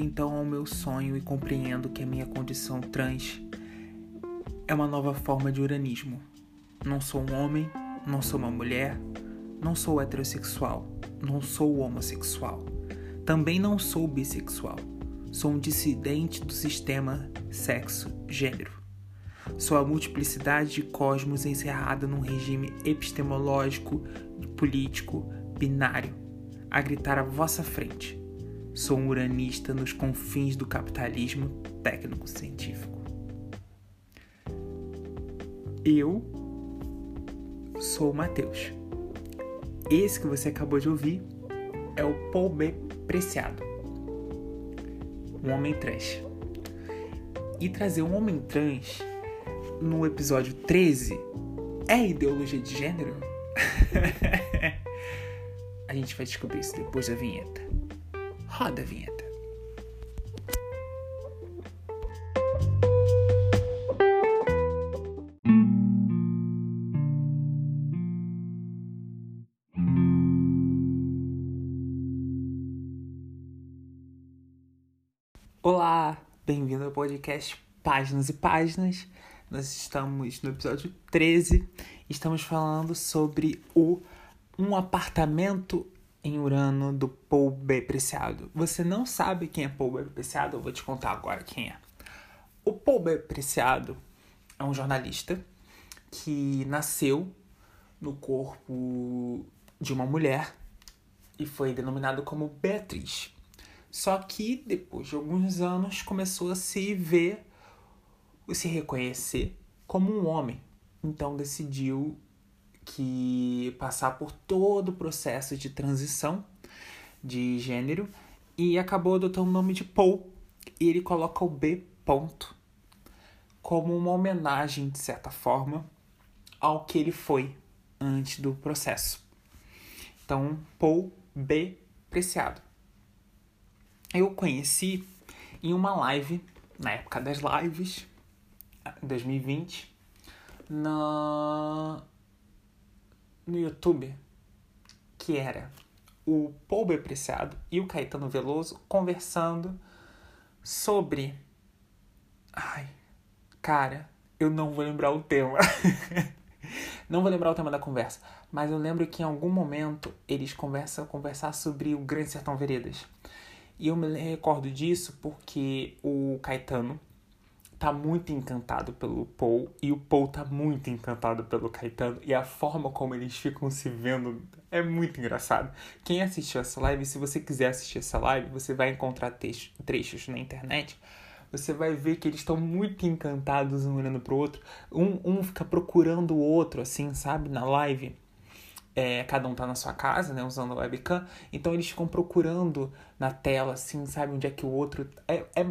então ao meu sonho e compreendo que a minha condição trans é uma nova forma de uranismo. Não sou um homem, não sou uma mulher, não sou heterossexual, não sou homossexual. Também não sou bissexual. Sou um dissidente do sistema sexo-gênero. Sou a multiplicidade de cosmos encerrada num regime epistemológico, político, binário, a gritar à vossa frente. Sou um uranista nos confins do capitalismo técnico-científico. Eu sou o Matheus. Esse que você acabou de ouvir é o Paul B. Preciado, um homem trans. E trazer um homem trans no episódio 13 é ideologia de gênero? a gente vai descobrir isso depois da vinheta. Roda a vinheta. Olá, bem-vindo ao podcast Páginas e Páginas. Nós estamos no episódio 13. Estamos falando sobre o Um Apartamento em Urano do Paul B. Preciado. Você não sabe quem é Paul B. Preciado? Eu vou te contar agora quem é. O Paul B. Preciado é um jornalista que nasceu no corpo de uma mulher e foi denominado como Beatriz. Só que depois de alguns anos começou a se ver, se reconhecer como um homem. Então decidiu que passar por todo o processo de transição de gênero e acabou adotando o nome de Paul. E ele coloca o B ponto como uma homenagem, de certa forma, ao que ele foi antes do processo. Então, Paul B. Preciado. Eu conheci em uma live, na época das lives, 2020, na, no YouTube, que era o Paul B. Preciado e o Caetano Veloso conversando sobre. Ai, cara, eu não vou lembrar o tema. não vou lembrar o tema da conversa, mas eu lembro que em algum momento eles conversam conversar sobre o Grande Sertão Veredas. E eu me recordo disso porque o Caetano tá muito encantado pelo Paul e o Paul tá muito encantado pelo Caetano e a forma como eles ficam se vendo é muito engraçado. Quem assistiu essa live, se você quiser assistir essa live, você vai encontrar trechos na internet. Você vai ver que eles estão muito encantados um olhando pro outro. Um, um fica procurando o outro, assim, sabe, na live. É, cada um tá na sua casa, né, usando a webcam, então eles ficam procurando na tela, assim, sabe, onde é que o outro. É, é,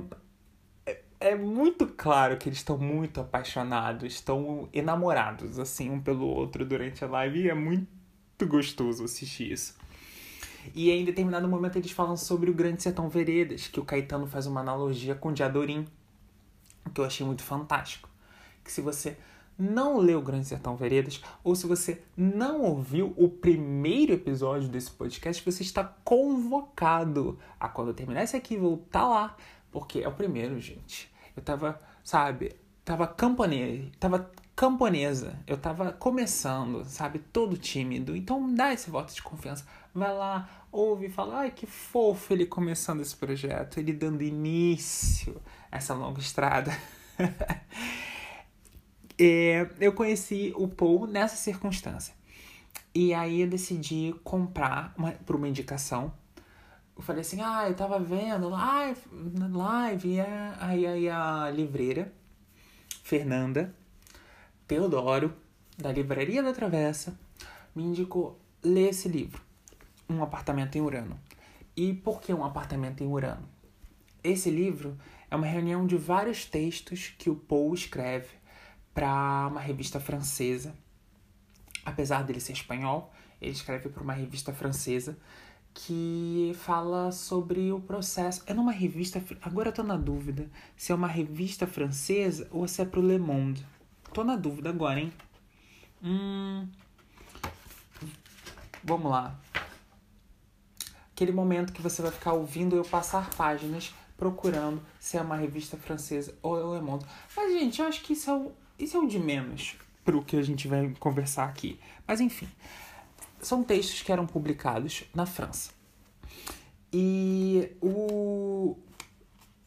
é, muito claro que eles estão muito apaixonados, estão enamorados, assim, um pelo outro durante a live, e é muito gostoso assistir isso. E em determinado momento eles falam sobre o Grande Sertão Veredas, que o Caetano faz uma analogia com o Diadorim, que eu achei muito fantástico. Que se você não leu Grande Sertão Veredas, ou se você não ouviu o primeiro episódio desse podcast, você está convocado a quando terminar esse aqui voltar lá, porque é o primeiro, gente. Eu tava, sabe, tava camponesa, tava camponesa, eu tava começando, sabe, todo tímido. Então dá esse voto de confiança. Vai lá, ouve e fala, ai que fofo ele começando esse projeto, ele dando início a essa longa estrada. É, eu conheci o Paul nessa circunstância. E aí eu decidi comprar uma, por uma indicação. Eu falei assim, ah, eu tava vendo live, live, e a, aí, aí a livreira, Fernanda Teodoro, da Livraria da Travessa, me indicou ler esse livro, Um Apartamento em Urano. E por que Um Apartamento em Urano? Esse livro é uma reunião de vários textos que o Paul escreve para uma revista francesa. Apesar dele ser espanhol, ele escreve para uma revista francesa que fala sobre o processo. É numa revista. Agora eu tô na dúvida se é uma revista francesa ou se é pro Le Monde. Tô na dúvida agora, hein? Hum. Vamos lá. Aquele momento que você vai ficar ouvindo eu passar páginas procurando se é uma revista francesa ou é Le Monde. Mas, gente, eu acho que isso é o, isso é o de menos pro que a gente vai conversar aqui. Mas, enfim, são textos que eram publicados na França. E o...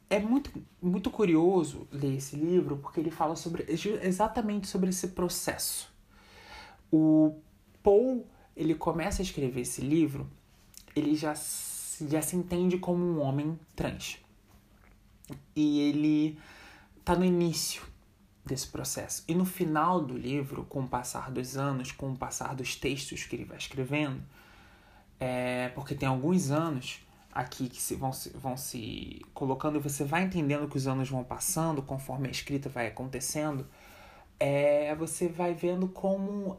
é muito, muito curioso ler esse livro porque ele fala sobre exatamente sobre esse processo. O Paul, ele começa a escrever esse livro, ele já, já se entende como um homem trans. E ele tá no início desse processo. E no final do livro, com o passar dos anos, com o passar dos textos que ele vai escrevendo, é, porque tem alguns anos aqui que se, vão, se, vão se colocando e você vai entendendo que os anos vão passando conforme a escrita vai acontecendo, é, você vai vendo como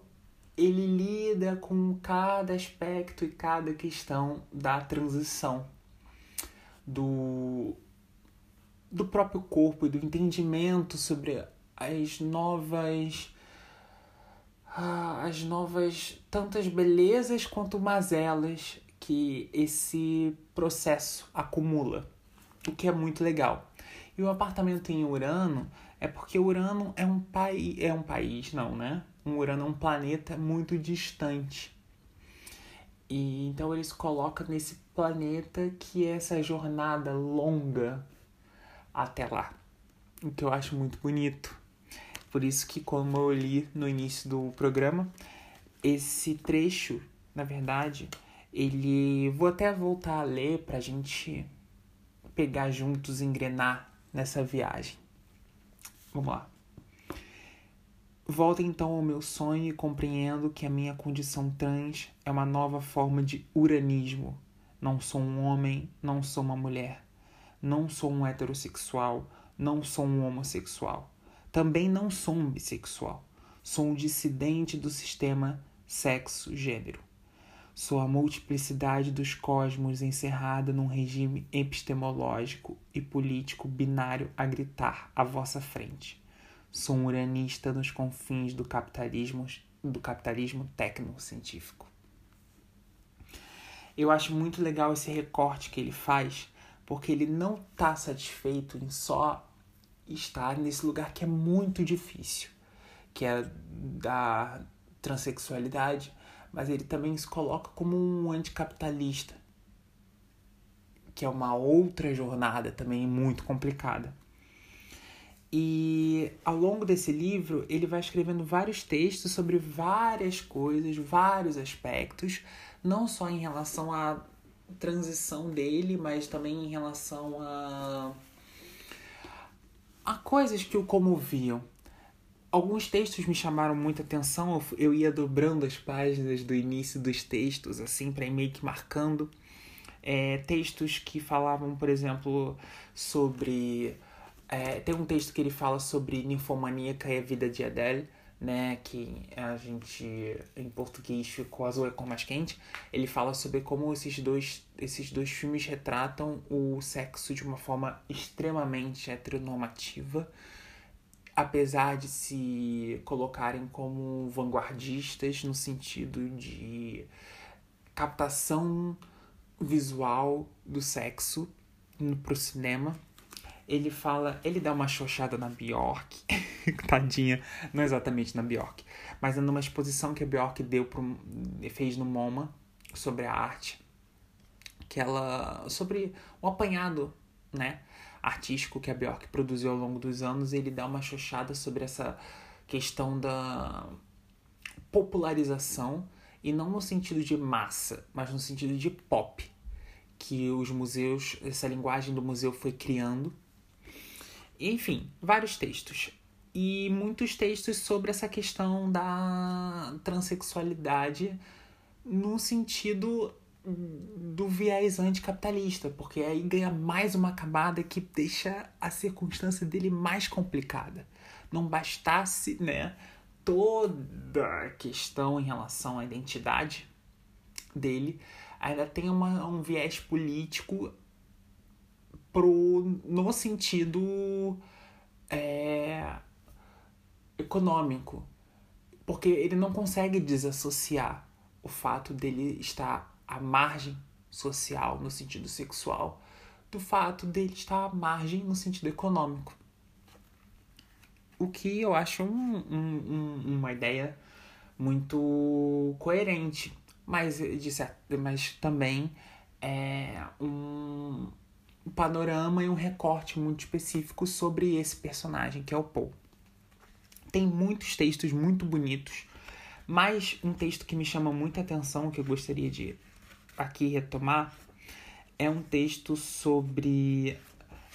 ele lida com cada aspecto e cada questão da transição do, do próprio corpo e do entendimento sobre as novas ah, as novas tantas belezas quanto mazelas que esse processo acumula, o que é muito legal. E o apartamento em Urano é porque Urano é um país, é um país, não, né? Um Urano é um planeta muito distante. E então eles colocam nesse planeta que é essa jornada longa até lá. O que eu acho muito bonito. Por isso que como eu li no início do programa, esse trecho, na verdade, ele vou até voltar a ler pra gente pegar juntos, engrenar nessa viagem. Vamos lá. Volto então ao meu sonho e compreendo que a minha condição trans é uma nova forma de uranismo. Não sou um homem, não sou uma mulher. Não sou um heterossexual, não sou um homossexual. Também não sou um bissexual. Sou um dissidente do sistema sexo-gênero. Sou a multiplicidade dos cosmos encerrada num regime epistemológico e político binário a gritar à vossa frente. Sou um uranista nos confins do capitalismo, do capitalismo tecnocientífico. Eu acho muito legal esse recorte que ele faz, porque ele não está satisfeito em só estar nesse lugar que é muito difícil, que é da transexualidade, mas ele também se coloca como um anticapitalista, que é uma outra jornada também muito complicada. E ao longo desse livro, ele vai escrevendo vários textos sobre várias coisas, vários aspectos, não só em relação à transição dele, mas também em relação a há coisas que o comoviam. Alguns textos me chamaram muita atenção, eu ia dobrando as páginas do início dos textos, assim, para ir meio que marcando. É, textos que falavam, por exemplo, sobre. É, tem um texto que ele fala sobre ninfomaníaca e a vida de Adele né, que a gente em português ficou azul é cor mais quente, ele fala sobre como esses dois, esses dois filmes retratam o sexo de uma forma extremamente heteronormativa, apesar de se colocarem como vanguardistas no sentido de captação visual do sexo pro cinema ele fala, ele dá uma xoxada na Bjork, tadinha, não exatamente na Bjork, mas é numa exposição que a Bjork deu pro, fez no MoMA sobre a arte, que ela sobre o apanhado, né, artístico que a Bjork produziu ao longo dos anos, ele dá uma xoxada sobre essa questão da popularização e não no sentido de massa, mas no sentido de pop, que os museus, essa linguagem do museu foi criando enfim, vários textos. E muitos textos sobre essa questão da transexualidade no sentido do viés anticapitalista, porque aí ganha mais uma camada que deixa a circunstância dele mais complicada. Não bastasse, né, toda a questão em relação à identidade dele, ainda tem uma, um viés político pro, no sentido é, econômico. Porque ele não consegue desassociar o fato dele estar à margem social, no sentido sexual, do fato dele estar à margem no sentido econômico. O que eu acho um, um, um, uma ideia muito coerente, mas, de certo, mas também é um panorama e um recorte muito específico sobre esse personagem que é o Paul. Tem muitos textos muito bonitos, mas um texto que me chama muita atenção, que eu gostaria de aqui retomar, é um texto sobre.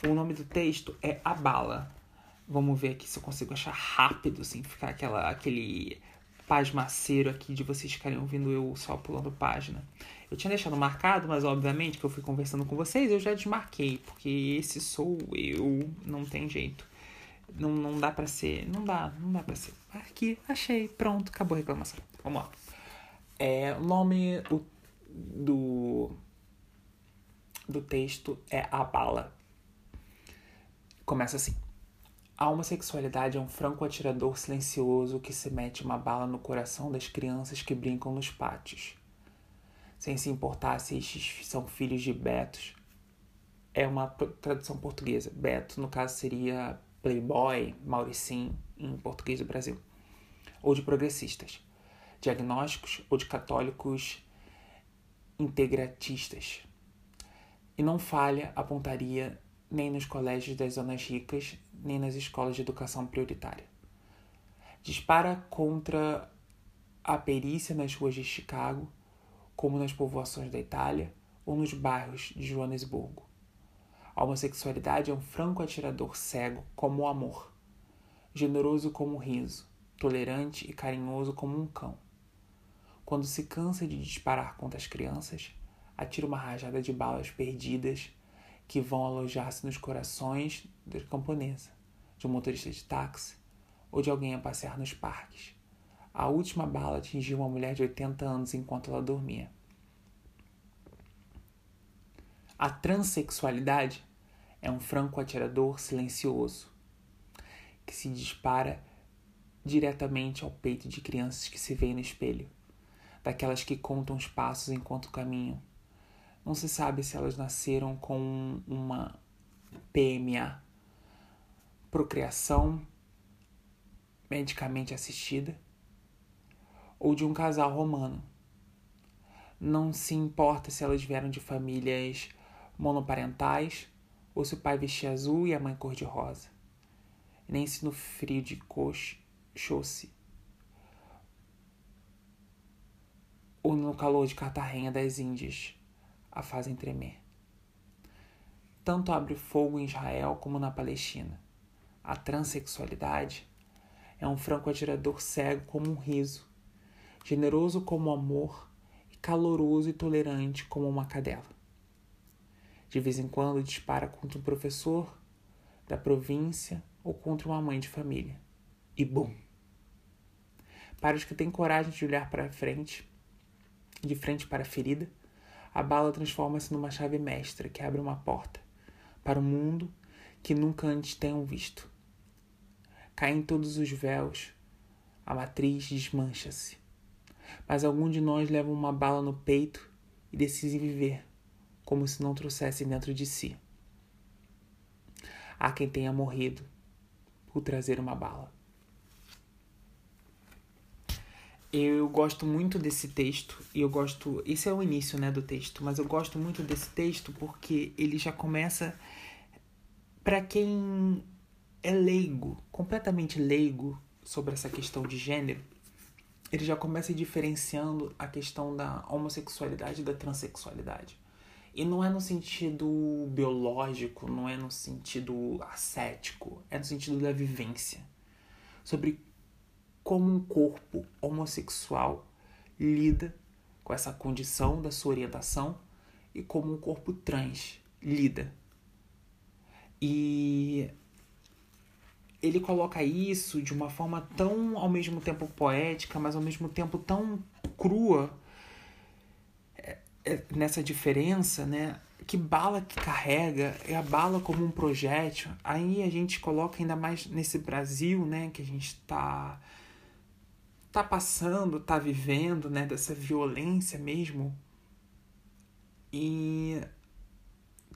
O nome do texto é A Bala. Vamos ver aqui se eu consigo achar rápido, sem ficar aquela, aquele pasmaceiro aqui de vocês ficarem ouvindo eu só pulando página. Eu tinha deixado marcado, mas obviamente que eu fui conversando com vocês, eu já desmarquei, porque esse sou eu, não tem jeito. Não, não dá pra ser, não dá, não dá pra ser. Aqui, achei, pronto, acabou a reclamação. Vamos lá. É, o nome do, do texto é A Bala. Começa assim. A homossexualidade é um franco atirador silencioso que se mete uma bala no coração das crianças que brincam nos pátios. Sem se importar se estes são filhos de Betos. É uma tradução portuguesa. Beto, no caso, seria playboy, Mauricim, em português do Brasil. Ou de progressistas. Diagnósticos ou de católicos integratistas. E não falha a pontaria nem nos colégios das zonas ricas, nem nas escolas de educação prioritária. Dispara contra a perícia nas ruas de Chicago, como nas povoações da Itália ou nos bairros de Joanesburgo. A homossexualidade é um franco atirador cego como o amor, generoso como o riso, tolerante e carinhoso como um cão. Quando se cansa de disparar contra as crianças, atira uma rajada de balas perdidas que vão alojar-se nos corações da camponesa, de um motorista de táxi ou de alguém a passear nos parques. A última bala atingiu uma mulher de 80 anos enquanto ela dormia. A transexualidade é um franco atirador silencioso que se dispara diretamente ao peito de crianças que se veem no espelho, daquelas que contam os passos enquanto caminham, não se sabe se elas nasceram com uma PMA, procriação medicamente assistida, ou de um casal romano. Não se importa se elas vieram de famílias monoparentais ou se o pai vestia azul e a mãe cor-de-rosa. Nem se no frio de coche ou no calor de Cartagena das Índias a fazem tremer. Tanto abre fogo em Israel como na Palestina. A transexualidade é um franco atirador cego como um riso, generoso como o amor e caloroso e tolerante como uma cadela. De vez em quando dispara contra um professor da província ou contra uma mãe de família. E bum! Para os que têm coragem de olhar para frente, de frente para a ferida, a bala transforma-se numa chave mestra que abre uma porta para um mundo que nunca antes tenham visto. Caem todos os véus, a matriz desmancha-se. Mas algum de nós leva uma bala no peito e decide viver como se não trouxesse dentro de si. Há quem tenha morrido por trazer uma bala. Eu gosto muito desse texto e eu gosto. Esse é o início, né, do texto, mas eu gosto muito desse texto porque ele já começa para quem é leigo, completamente leigo sobre essa questão de gênero. Ele já começa diferenciando a questão da homossexualidade e da transexualidade. E não é no sentido biológico, não é no sentido ascético, é no sentido da vivência. Sobre como um corpo homossexual lida com essa condição da sua orientação e como um corpo trans lida. E ele coloca isso de uma forma tão ao mesmo tempo poética, mas ao mesmo tempo tão crua é, é, nessa diferença, né? Que bala que carrega, é a bala como um projétil. Aí a gente coloca ainda mais nesse Brasil, né? Que a gente está tá passando, tá vivendo, né, dessa violência mesmo. E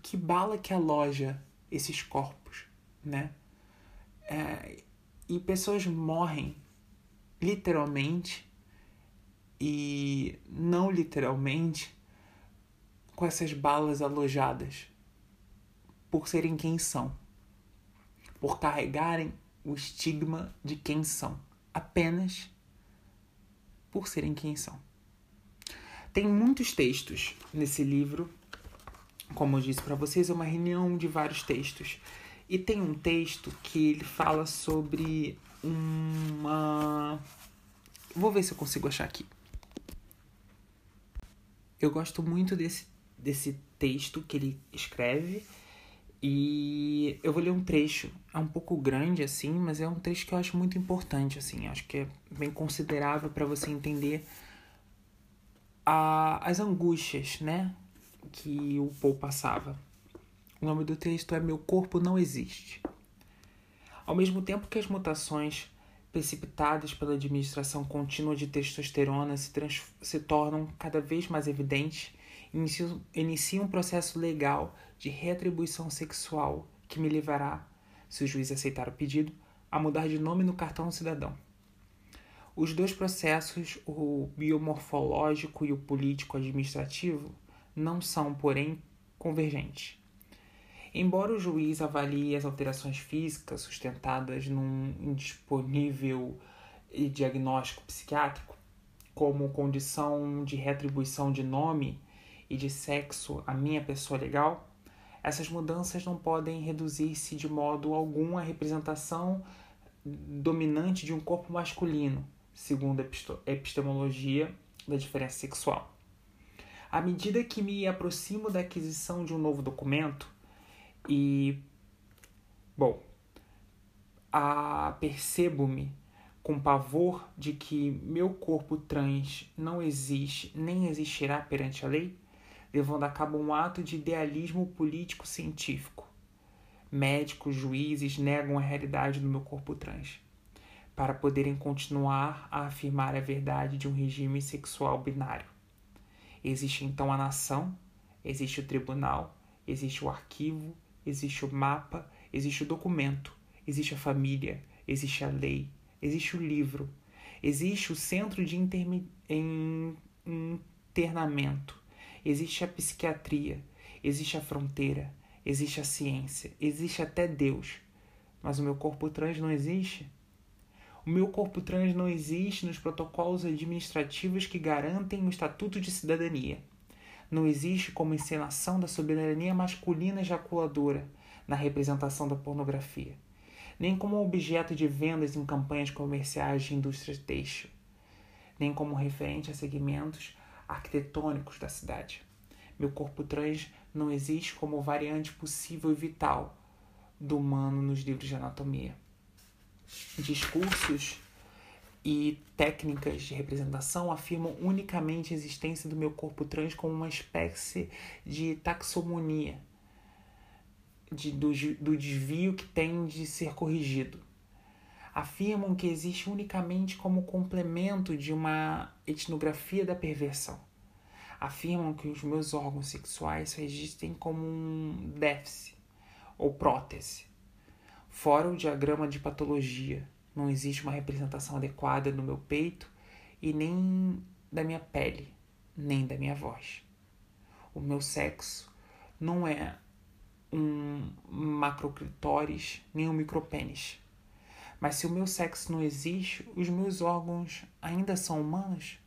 que bala que aloja esses corpos, né? É, e pessoas morrem literalmente e não literalmente com essas balas alojadas por serem quem são, por carregarem o estigma de quem são, apenas por serem quem são. Tem muitos textos nesse livro, como eu disse para vocês, é uma reunião de vários textos. E tem um texto que ele fala sobre uma. Vou ver se eu consigo achar aqui. Eu gosto muito desse, desse texto que ele escreve e eu vou ler um trecho. É um pouco grande, assim, mas é um trecho que eu acho muito importante, assim. Acho que é bem considerável para você entender a, as angústias, né? Que o Paul passava. O nome do texto é Meu Corpo Não Existe. Ao mesmo tempo que as mutações precipitadas pela administração contínua de testosterona se, se tornam cada vez mais evidentes, inicia, inicia um processo legal de reatribuição sexual que me levará, se o juiz aceitar o pedido, a mudar de nome no cartão cidadão. Os dois processos, o biomorfológico e o político-administrativo, não são, porém, convergentes. Embora o juiz avalie as alterações físicas sustentadas num indisponível diagnóstico psiquiátrico como condição de retribuição de nome e de sexo à minha pessoa legal, essas mudanças não podem reduzir-se de modo algum à representação dominante de um corpo masculino, segundo a epistemologia da diferença sexual. À medida que me aproximo da aquisição de um novo documento, e, bom, percebo-me com pavor de que meu corpo trans não existe nem existirá perante a lei, levando a cabo um ato de idealismo político-científico. Médicos, juízes negam a realidade do meu corpo trans, para poderem continuar a afirmar a verdade de um regime sexual binário. Existe então a nação, existe o tribunal, existe o arquivo, existe o mapa, existe o documento, existe a família, existe a lei, existe o livro, existe o centro de internamento, existe a psiquiatria, existe a fronteira, existe a ciência, existe até Deus. Mas o meu corpo trans não existe? O meu corpo trans não existe nos protocolos administrativos que garantem o Estatuto de Cidadania. Não existe como encenação da soberania masculina ejaculadora na representação da pornografia, nem como objeto de vendas em campanhas comerciais de indústria têxtil, nem como referente a segmentos arquitetônicos da cidade. Meu corpo trans não existe como variante possível e vital do humano nos livros de anatomia. Discursos e técnicas de representação afirmam unicamente a existência do meu corpo trans como uma espécie de taxonomia de, do, do desvio que tem de ser corrigido afirmam que existe unicamente como complemento de uma etnografia da perversão. Afirmam que os meus órgãos sexuais existem como um déficit ou prótese. Fora o diagrama de patologia, não existe uma representação adequada no meu peito e nem da minha pele, nem da minha voz. O meu sexo não é um macroclitóris nem um micropênis mas se o meu sexo não existe, os meus órgãos ainda são humanos?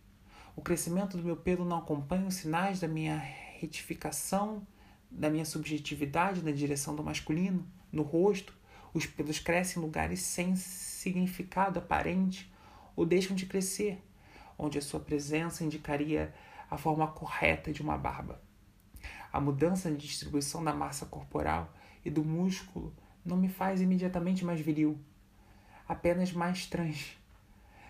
O crescimento do meu pelo não acompanha os sinais da minha retificação, da minha subjetividade na direção do masculino? No rosto, os pelos crescem em lugares sem significado aparente ou deixam de crescer, onde a sua presença indicaria a forma correta de uma barba. A mudança de distribuição da massa corporal e do músculo não me faz imediatamente mais viril apenas mais trans,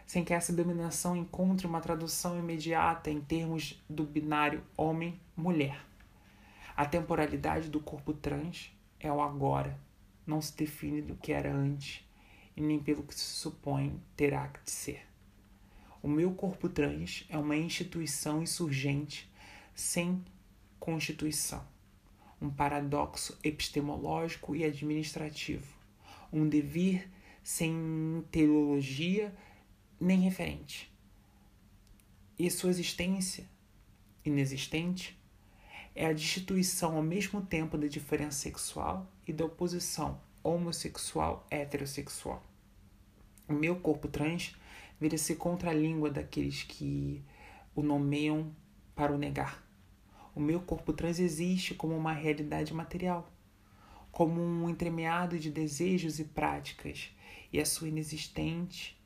sem que essa dominação encontre uma tradução imediata em termos do binário homem-mulher. A temporalidade do corpo trans é o agora, não se define do que era antes e nem pelo que se supõe terá que ser. O meu corpo trans é uma instituição insurgente sem constituição, um paradoxo epistemológico e administrativo, um devir sem teologia nem referente. E sua existência inexistente é a destituição ao mesmo tempo da diferença sexual e da oposição homossexual-heterossexual. O meu corpo trans vira-se contra a língua daqueles que o nomeiam para o negar. O meu corpo trans existe como uma realidade material, como um entremeado de desejos e práticas, e a sua inexistente,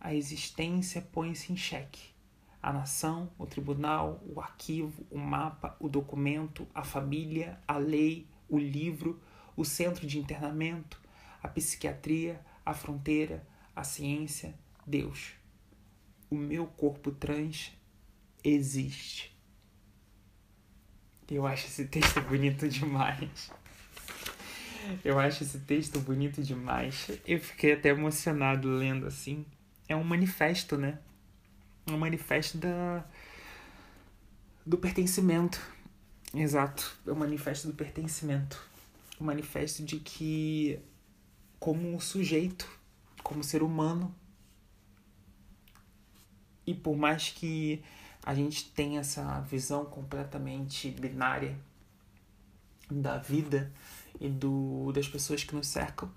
a existência põe-se em xeque. A nação, o tribunal, o arquivo, o mapa, o documento, a família, a lei, o livro, o centro de internamento, a psiquiatria, a fronteira, a ciência, Deus. O meu corpo trans existe. Eu acho esse texto bonito demais. Eu acho esse texto bonito demais. Eu fiquei até emocionado lendo assim. É um manifesto, né? Um manifesto da do pertencimento. Exato, é o manifesto do pertencimento. O um manifesto de que como sujeito, como ser humano, e por mais que a gente tenha essa visão completamente binária da vida, e do, das pessoas que nos cercam,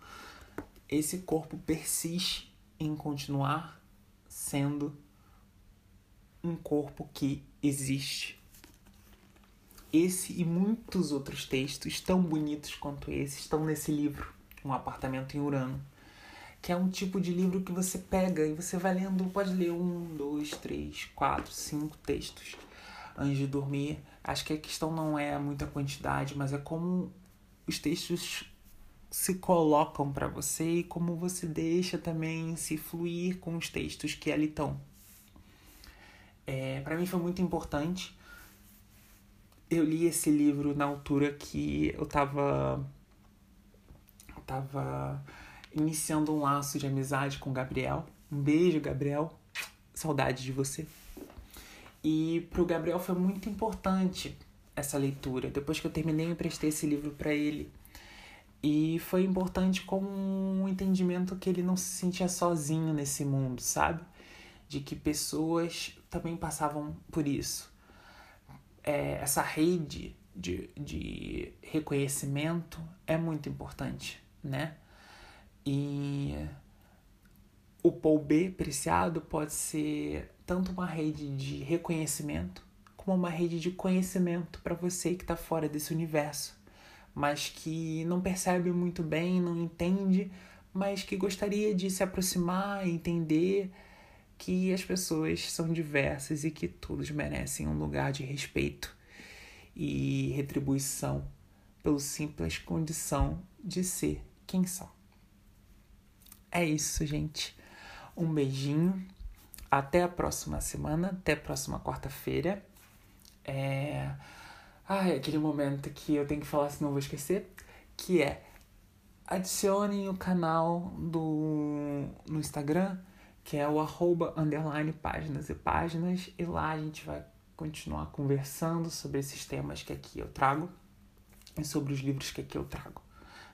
esse corpo persiste em continuar sendo um corpo que existe. Esse e muitos outros textos tão bonitos quanto esse estão nesse livro, Um Apartamento em Urano, que é um tipo de livro que você pega e você vai lendo, pode ler um, dois, três, quatro, cinco textos antes de dormir. Acho que a questão não é muita quantidade, mas é como os textos se colocam para você e como você deixa também se fluir com os textos que ali estão. É, para mim foi muito importante. Eu li esse livro na altura que eu tava, eu tava iniciando um laço de amizade com o Gabriel. Um beijo, Gabriel. Saudade de você. E pro Gabriel foi muito importante essa leitura. Depois que eu terminei, eu emprestei esse livro para ele. E foi importante como um entendimento que ele não se sentia sozinho nesse mundo, sabe? De que pessoas também passavam por isso. É, essa rede de, de reconhecimento é muito importante, né? E o Paul B Preciado pode ser tanto uma rede de reconhecimento como uma rede de conhecimento para você que está fora desse universo, mas que não percebe muito bem, não entende, mas que gostaria de se aproximar entender que as pessoas são diversas e que todos merecem um lugar de respeito e retribuição pela simples condição de ser quem são. É isso, gente. Um beijinho. Até a próxima semana, até a próxima quarta-feira. É. Ai, aquele momento que eu tenho que falar, senão eu vou esquecer. Que é adicionem o canal do no Instagram, que é o arroba underline páginas e páginas, e lá a gente vai continuar conversando sobre esses temas que aqui eu trago e sobre os livros que aqui eu trago,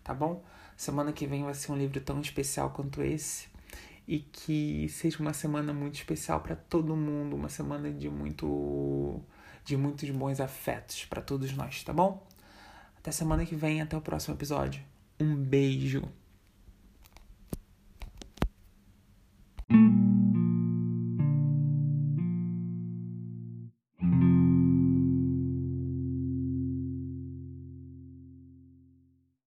tá bom? Semana que vem vai ser um livro tão especial quanto esse e que seja uma semana muito especial para todo mundo, uma semana de muito de muitos bons afetos para todos nós, tá bom? Até semana que vem, até o próximo episódio. Um beijo.